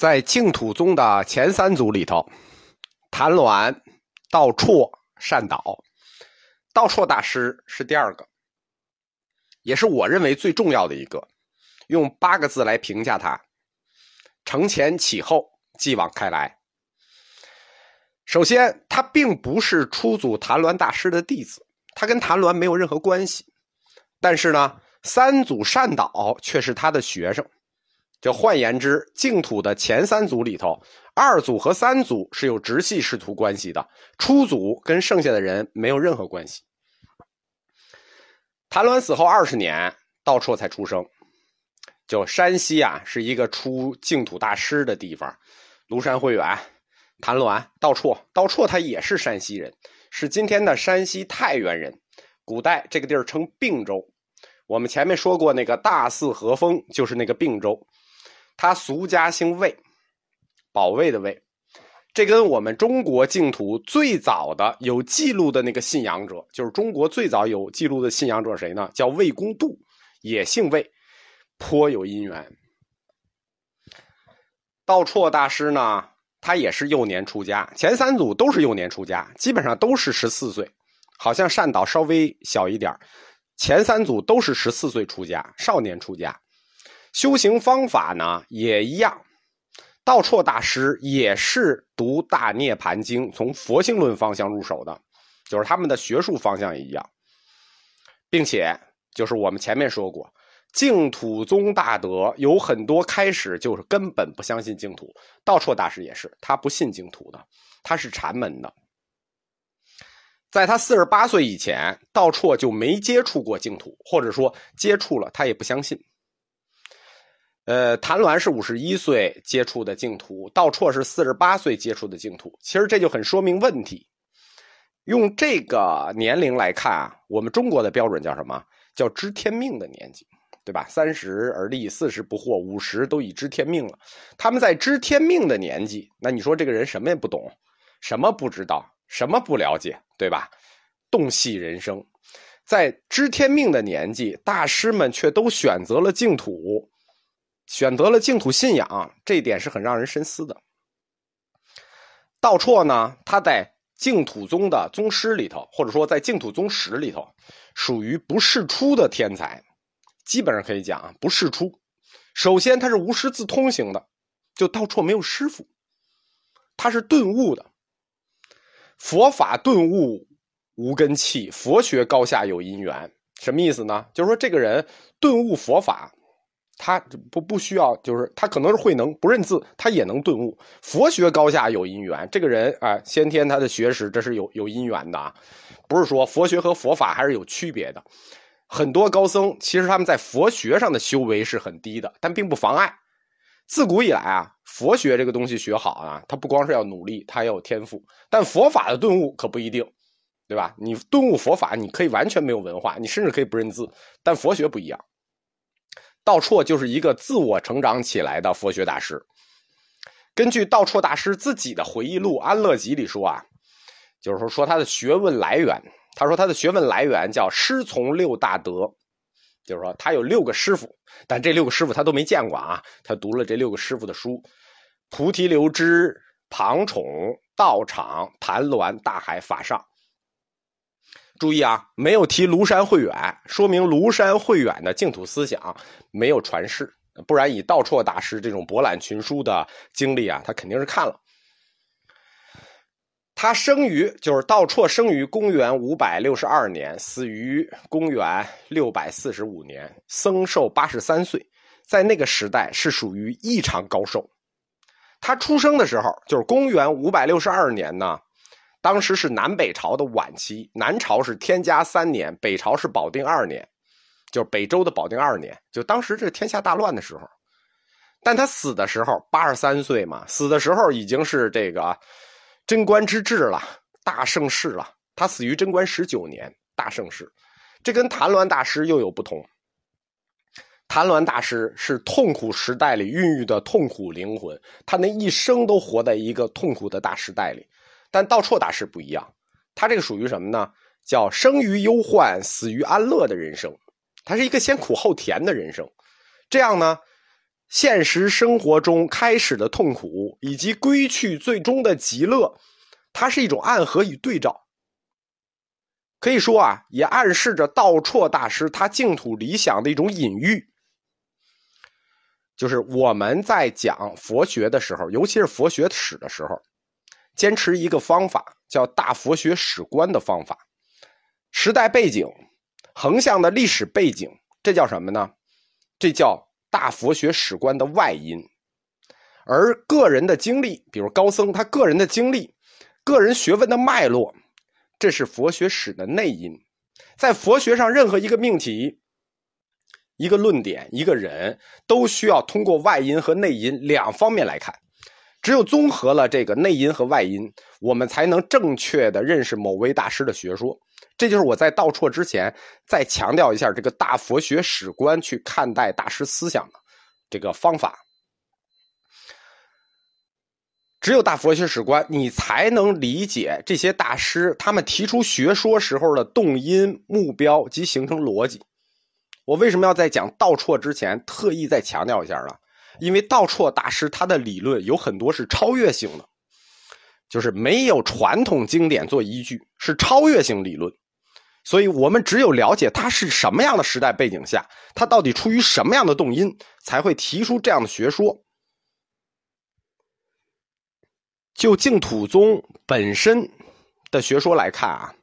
在净土宗的前三祖里头，谭鸾、道绰、善导，道绰大师是第二个，也是我认为最重要的一个。用八个字来评价他：承前启后，继往开来。首先，他并不是初祖谭鸾大师的弟子，他跟谭鸾没有任何关系。但是呢，三祖善导却是他的学生。就换言之，净土的前三祖里头，二祖和三祖是有直系师徒关系的，初祖跟剩下的人没有任何关系。谭鸾死后二十年，道绰才出生。就山西啊，是一个出净土大师的地方，庐山慧远、谭鸾、道绰，道绰他也是山西人，是今天的山西太原人。古代这个地儿称并州，我们前面说过那个大寺和风就是那个并州。他俗家姓魏，保卫的魏，这跟我们中国净土最早的有记录的那个信仰者，就是中国最早有记录的信仰者谁呢？叫魏公度，也姓魏，颇有因缘。道绰大师呢，他也是幼年出家，前三祖都是幼年出家，基本上都是十四岁，好像善导稍微小一点前三祖都是十四岁出家，少年出家。修行方法呢也一样，道绰大师也是读《大涅盘经》，从佛性论方向入手的，就是他们的学术方向也一样，并且就是我们前面说过，净土宗大德有很多开始就是根本不相信净土，道绰大师也是，他不信净土的，他是禅门的，在他四十八岁以前，道绰就没接触过净土，或者说接触了，他也不相信。呃，谭鸾是五十一岁接触的净土，道绰是四十八岁接触的净土。其实这就很说明问题。用这个年龄来看啊，我们中国的标准叫什么？叫知天命的年纪，对吧？三十而立，四十不惑，五十都已知天命了。他们在知天命的年纪，那你说这个人什么也不懂，什么不知道，什么不了解，对吧？洞悉人生，在知天命的年纪，大师们却都选择了净土。选择了净土信仰，这一点是很让人深思的。道绰呢，他在净土宗的宗师里头，或者说在净土宗史里头，属于不世出的天才，基本上可以讲啊，不世出。首先，他是无师自通型的，就道绰没有师傅，他是顿悟的。佛法顿悟无根器，佛学高下有因缘，什么意思呢？就是说这个人顿悟佛法。他不不需要，就是他可能是慧能不认字，他也能顿悟。佛学高下有因缘，这个人啊，先天他的学识这是有有因缘的啊，不是说佛学和佛法还是有区别的。很多高僧其实他们在佛学上的修为是很低的，但并不妨碍。自古以来啊，佛学这个东西学好啊，他不光是要努力，他要有天赋。但佛法的顿悟可不一定，对吧？你顿悟佛法，你可以完全没有文化，你甚至可以不认字，但佛学不一样。道绰就是一个自我成长起来的佛学大师。根据道绰大师自己的回忆录《安乐集》里说啊，就是说说他的学问来源。他说他的学问来源叫师从六大德，就是说他有六个师傅，但这六个师傅他都没见过啊。他读了这六个师傅的书：菩提流支、庞宠、道场、谭鸾、大海、法上。注意啊，没有提庐山慧远，说明庐山慧远的净土思想没有传世，不然以道绰大师这种博览群书的经历啊，他肯定是看了。他生于就是道绰生于公元五百六十二年，死于公元六百四十五年，僧寿八十三岁，在那个时代是属于异常高寿。他出生的时候就是公元五百六十二年呢。当时是南北朝的晚期，南朝是天嘉三年，北朝是保定二年，就是北周的保定二年，就当时这天下大乱的时候。但他死的时候八十三岁嘛，死的时候已经是这个贞观之治了，大盛世了。他死于贞观十九年，大盛世。这跟谭鸾大师又有不同。谭鸾大师是痛苦时代里孕育的痛苦灵魂，他那一生都活在一个痛苦的大时代里。但道绰大师不一样，他这个属于什么呢？叫生于忧患，死于安乐的人生。他是一个先苦后甜的人生。这样呢，现实生活中开始的痛苦，以及归去最终的极乐，它是一种暗合与对照。可以说啊，也暗示着道绰大师他净土理想的一种隐喻。就是我们在讲佛学的时候，尤其是佛学史的时候，坚持一个方法，叫大佛学史观的方法。时代背景、横向的历史背景，这叫什么呢？这叫。大佛学史观的外因，而个人的经历，比如高僧他个人的经历、个人学问的脉络，这是佛学史的内因。在佛学上，任何一个命题、一个论点、一个人，都需要通过外因和内因两方面来看。只有综合了这个内因和外因，我们才能正确的认识某位大师的学说。这就是我在道错之前再强调一下这个大佛学史观去看待大师思想的这个方法。只有大佛学史观，你才能理解这些大师他们提出学说时候的动因、目标及形成逻辑。我为什么要在讲道错之前特意再强调一下呢？因为道绰大师他的理论有很多是超越性的，就是没有传统经典做依据，是超越性理论。所以我们只有了解他是什么样的时代背景下，他到底出于什么样的动因，才会提出这样的学说。就净土宗本身的学说来看啊，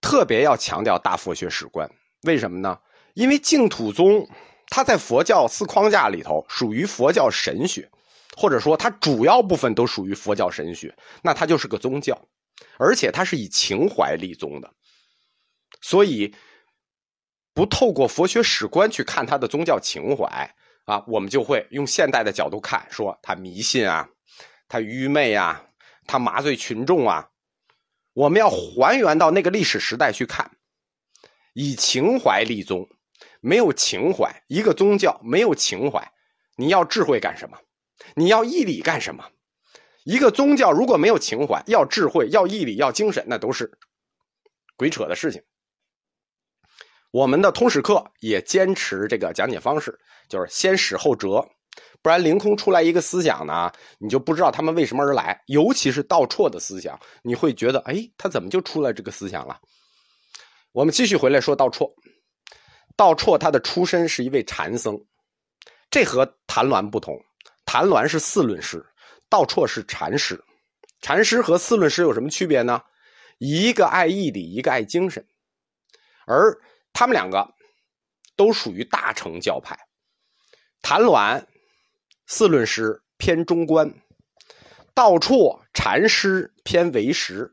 特别要强调大佛学史观。为什么呢？因为净土宗。它在佛教四框架里头属于佛教神学，或者说它主要部分都属于佛教神学，那它就是个宗教，而且它是以情怀立宗的，所以不透过佛学史观去看它的宗教情怀啊，我们就会用现代的角度看，说它迷信啊，它愚昧啊，它麻醉群众啊，我们要还原到那个历史时代去看，以情怀立宗。没有情怀，一个宗教没有情怀，你要智慧干什么？你要义理干什么？一个宗教如果没有情怀，要智慧、要义理、要精神，那都是鬼扯的事情。我们的通史课也坚持这个讲解方式，就是先史后哲，不然凌空出来一个思想呢，你就不知道他们为什么而来。尤其是道错的思想，你会觉得，哎，他怎么就出来这个思想了？我们继续回来说道错。道绰他的出身是一位禅僧，这和谭鸾不同。谭鸾是四论师，道绰是禅师。禅师和四论师有什么区别呢？一个爱义理，一个爱精神，而他们两个都属于大乘教派。谭鸾四论师偏中观，道绰禅师偏唯识。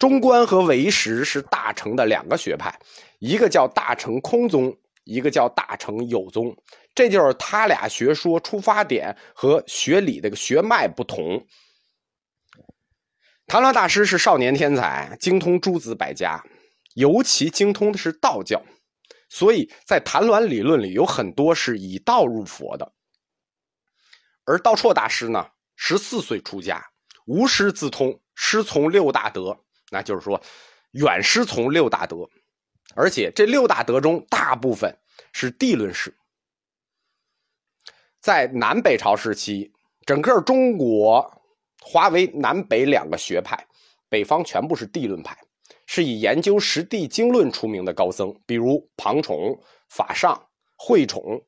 中观和唯识是大乘的两个学派，一个叫大乘空宗，一个叫大乘有宗，这就是他俩学说出发点和学理这个学脉不同。谭鸾大师是少年天才，精通诸子百家，尤其精通的是道教，所以在谭鸾理论里有很多是以道入佛的。而道绰大师呢，十四岁出家，无师自通，师从六大德。那就是说，远师从六大德，而且这六大德中大部分是地论式。在南北朝时期，整个中国划为南北两个学派，北方全部是地论派，是以研究实地经论出名的高僧，比如庞崇、法尚、慧崇。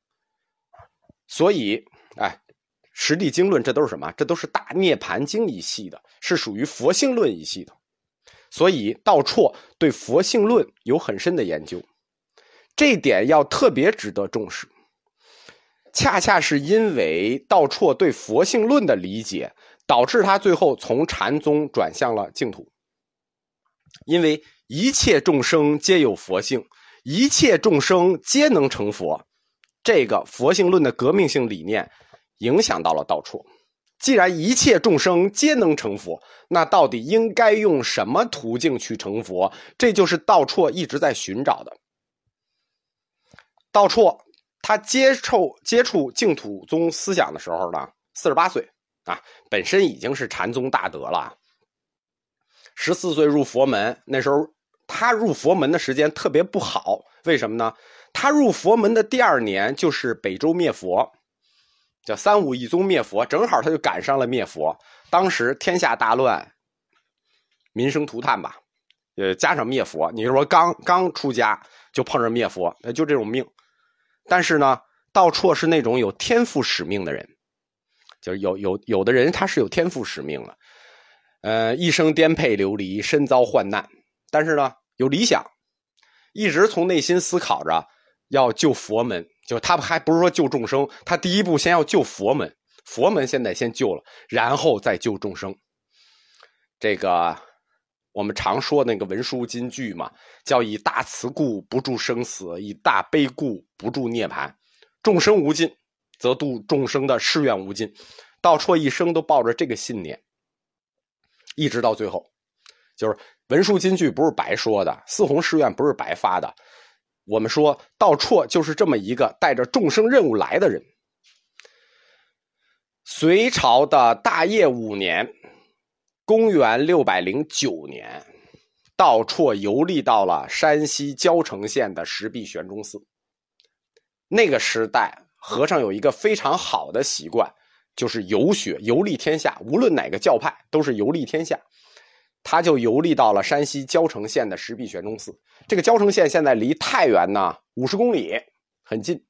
所以，哎，实地经论这都是什么？这都是大涅盘经一系的，是属于佛性论一系的。所以道绰对佛性论有很深的研究，这点要特别值得重视。恰恰是因为道绰对佛性论的理解，导致他最后从禅宗转向了净土。因为一切众生皆有佛性，一切众生皆能成佛，这个佛性论的革命性理念影响到了道绰。既然一切众生皆能成佛，那到底应该用什么途径去成佛？这就是道绰一直在寻找的。道绰他接触接触净土宗思想的时候呢，四十八岁啊，本身已经是禅宗大德了。十四岁入佛门，那时候他入佛门的时间特别不好，为什么呢？他入佛门的第二年就是北周灭佛。叫三武一宗灭佛，正好他就赶上了灭佛。当时天下大乱，民生涂炭吧，呃，加上灭佛，你说刚刚出家就碰上灭佛，就这种命。但是呢，道绰是那种有天赋使命的人，就是有有有的人他是有天赋使命的，呃，一生颠沛流离，身遭患难，但是呢有理想，一直从内心思考着要救佛门。就他还不是说救众生，他第一步先要救佛门，佛门现在先救了，然后再救众生。这个我们常说那个文殊金句嘛，叫以大慈故不住生死，以大悲故不住涅槃。众生无尽，则度众生的誓愿无尽。道绰一生都抱着这个信念，一直到最后，就是文殊金句不是白说的，四弘誓愿不是白发的。我们说道绰就是这么一个带着众生任务来的人。隋朝的大业五年，公元六百零九年，道绰游历到了山西交城县的石壁玄中寺。那个时代，和尚有一个非常好的习惯，就是游学游历天下，无论哪个教派，都是游历天下。他就游历到了山西交城县的石壁玄中寺。这个交城县现在离太原呢五十公里，很近。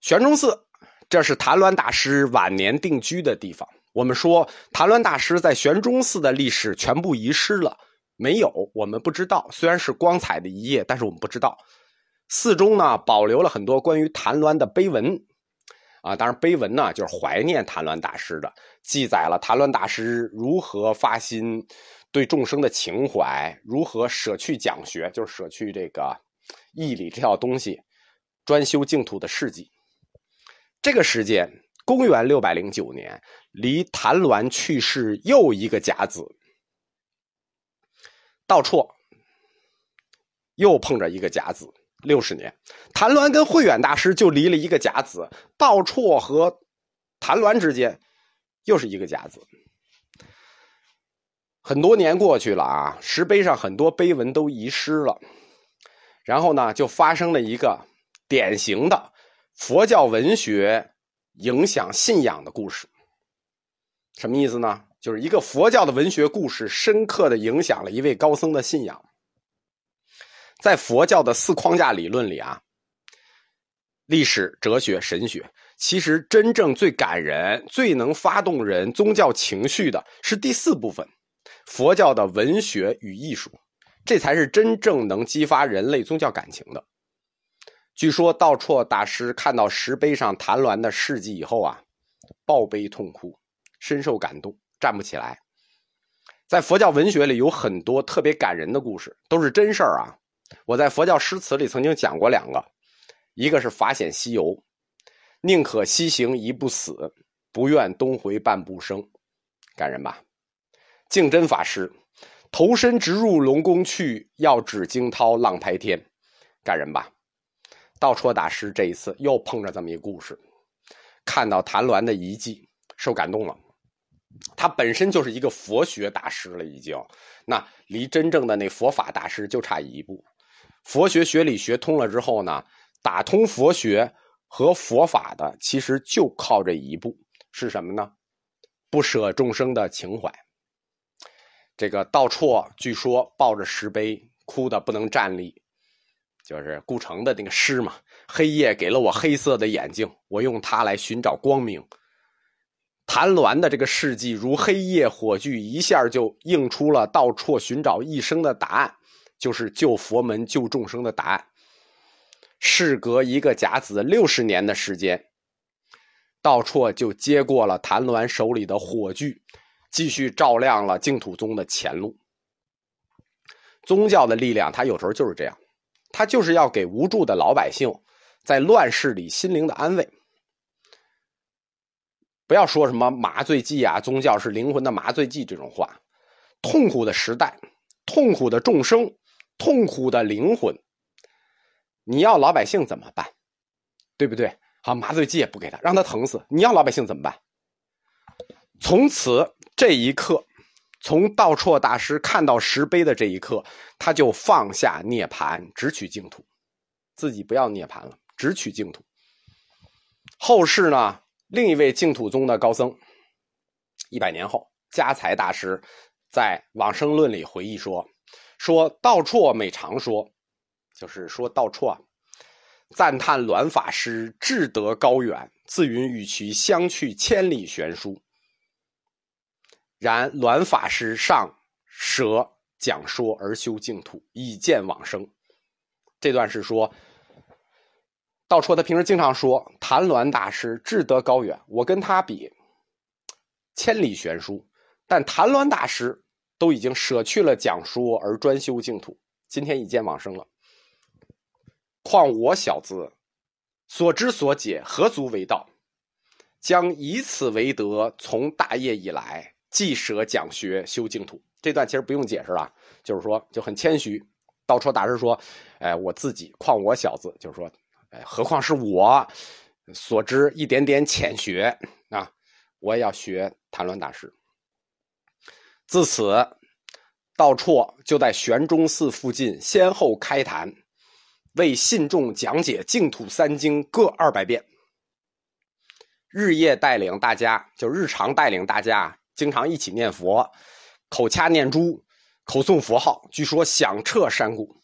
玄中寺，这是谭鸾大师晚年定居的地方。我们说谭鸾大师在玄中寺的历史全部遗失了，没有，我们不知道。虽然是光彩的一页，但是我们不知道。寺中呢保留了很多关于谭鸾的碑文。啊，当然碑文呢，就是怀念谭鸾大师的，记载了谭鸾大师如何发心对众生的情怀，如何舍去讲学，就是舍去这个义理这套东西，专修净土的事迹。这个时间，公元六百零九年，离谭鸾去世又一个甲子，道绰又碰着一个甲子。六十年，谭鸾跟慧远大师就离了一个甲子，道绰和谭鸾之间又是一个甲子。很多年过去了啊，石碑上很多碑文都遗失了，然后呢，就发生了一个典型的佛教文学影响信仰的故事。什么意思呢？就是一个佛教的文学故事，深刻的影响了一位高僧的信仰。在佛教的四框架理论里啊，历史、哲学、神学，其实真正最感人、最能发动人宗教情绪的是第四部分——佛教的文学与艺术，这才是真正能激发人类宗教感情的。据说道绰大师看到石碑上谭鸾的事迹以后啊，抱悲痛哭，深受感动，站不起来。在佛教文学里有很多特别感人的故事，都是真事儿啊。我在佛教诗词里曾经讲过两个，一个是法显西游，宁可西行一步死，不愿东回半步生，感人吧？净真法师投身直入龙宫去，要指惊涛浪拍天，感人吧？道绰大师这一次又碰着这么一故事，看到谭鸾的遗迹，受感动了。他本身就是一个佛学大师了，已经，那离真正的那佛法大师就差一步。佛学学理学通了之后呢，打通佛学和佛法的，其实就靠这一步，是什么呢？不舍众生的情怀。这个道绰据说抱着石碑哭的不能站立，就是顾城的那个诗嘛：“黑夜给了我黑色的眼睛，我用它来寻找光明。”谭鸾的这个事迹如黑夜火炬，一下就映出了道绰寻找一生的答案。就是救佛门、救众生的答案。事隔一个甲子六十年的时间，道绰就接过了谭鸾手里的火炬，继续照亮了净土宗的前路。宗教的力量，它有时候就是这样，它就是要给无助的老百姓在乱世里心灵的安慰。不要说什么麻醉剂啊，宗教是灵魂的麻醉剂这种话。痛苦的时代，痛苦的众生。痛苦的灵魂，你要老百姓怎么办？对不对？好，麻醉剂也不给他，让他疼死。你要老百姓怎么办？从此这一刻，从道绰大师看到石碑的这一刻，他就放下涅盘，直取净土，自己不要涅盘了，直取净土。后世呢，另一位净土宗的高僧，一百年后，家财大师在《往生论》里回忆说：“说道绰每常说，就是说道绰啊，赞叹鸾法师志德高远，自云与其相去千里悬殊。然鸾法师尚舍讲说而修净土，以见往生。”这段是说。道绰他平时经常说谭鸾大师志德高远，我跟他比千里悬殊，但谭鸾大师都已经舍去了讲说而专修净土，今天已见往生了。况我小子所知所解何足为道？将以此为德，从大业以来，既舍讲学修净土。这段其实不用解释了，就是说就很谦虚。道绰大师说：“哎，我自己况我小子，就是说。”哎何况是我所知一点点浅学啊！我也要学谭鸾大师。自此，道绰就在玄中寺附近先后开坛，为信众讲解净土三经各二百遍，日夜带领大家，就日常带领大家，经常一起念佛，口掐念珠，口诵佛号，据说响彻山谷。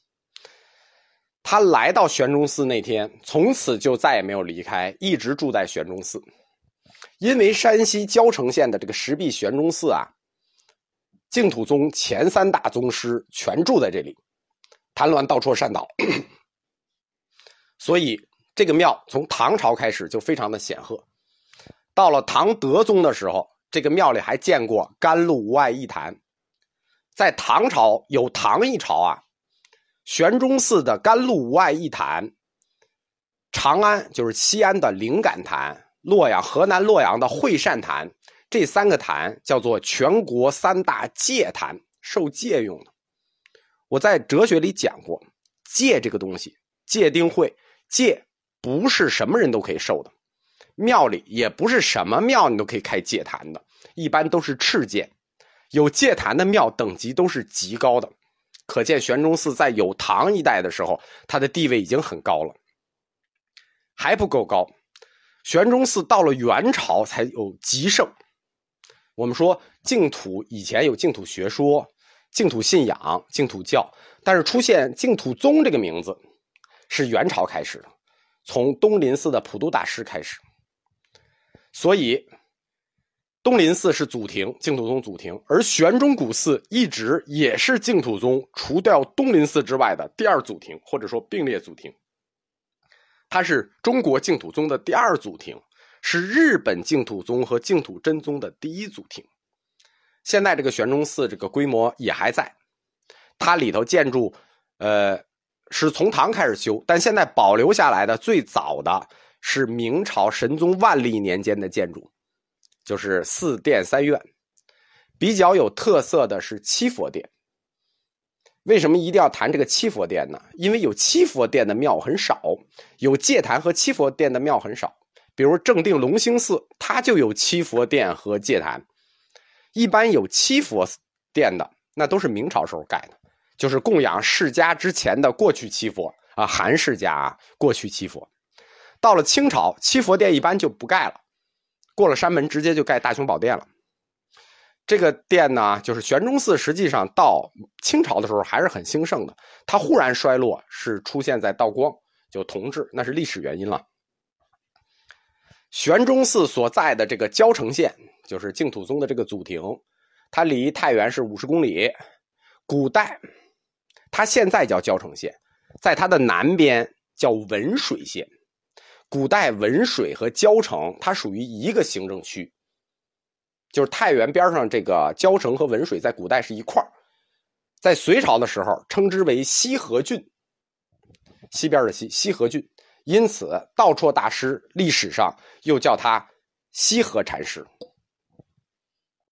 他来到玄中寺那天，从此就再也没有离开，一直住在玄中寺。因为山西交城县的这个石壁玄中寺啊，净土宗前三大宗师全住在这里，谭鸾、道绰、善导，所以这个庙从唐朝开始就非常的显赫。到了唐德宗的时候，这个庙里还建过甘露无碍一坛。在唐朝有唐一朝啊。玄中寺的甘露无碍一坛，长安就是西安的灵感坛，洛阳河南洛阳的会善坛，这三个坛叫做全国三大戒坛，受戒用的。我在哲学里讲过，戒这个东西，戒定慧，戒不是什么人都可以受的，庙里也不是什么庙你都可以开戒坛的，一般都是敕戒，有戒坛的庙等级都是极高的。可见玄中寺在有唐一代的时候，它的地位已经很高了，还不够高。玄中寺到了元朝才有极盛。我们说净土以前有净土学说、净土信仰、净土教，但是出现净土宗这个名字是元朝开始的，从东林寺的普度大师开始，所以。东林寺是祖庭，净土宗祖庭，而玄中古寺一直也是净土宗除掉东林寺之外的第二祖庭，或者说并列祖庭。它是中国净土宗的第二祖庭，是日本净土宗和净土真宗的第一祖庭。现在这个玄中寺这个规模也还在，它里头建筑，呃，是从唐开始修，但现在保留下来的最早的是明朝神宗万历年间的建筑。就是四殿三院，比较有特色的是七佛殿。为什么一定要谈这个七佛殿呢？因为有七佛殿的庙很少，有戒坛和七佛殿的庙很少。比如正定隆兴寺，它就有七佛殿和戒坛。一般有七佛殿的，那都是明朝时候盖的，就是供养释迦之前的过去七佛啊，韩释家啊，过去七佛。到了清朝，七佛殿一般就不盖了。过了山门，直接就盖大雄宝殿了。这个殿呢，就是玄中寺。实际上到清朝的时候还是很兴盛的。它忽然衰落，是出现在道光，就同治，那是历史原因了。玄中寺所在的这个交城县，就是净土宗的这个祖庭，它离太原是五十公里。古代，它现在叫交城县，在它的南边叫文水县。古代文水和交城，它属于一个行政区，就是太原边上这个交城和文水，在古代是一块在隋朝的时候称之为西河郡，西边的西西河郡，因此道绰大师历史上又叫他西河禅师。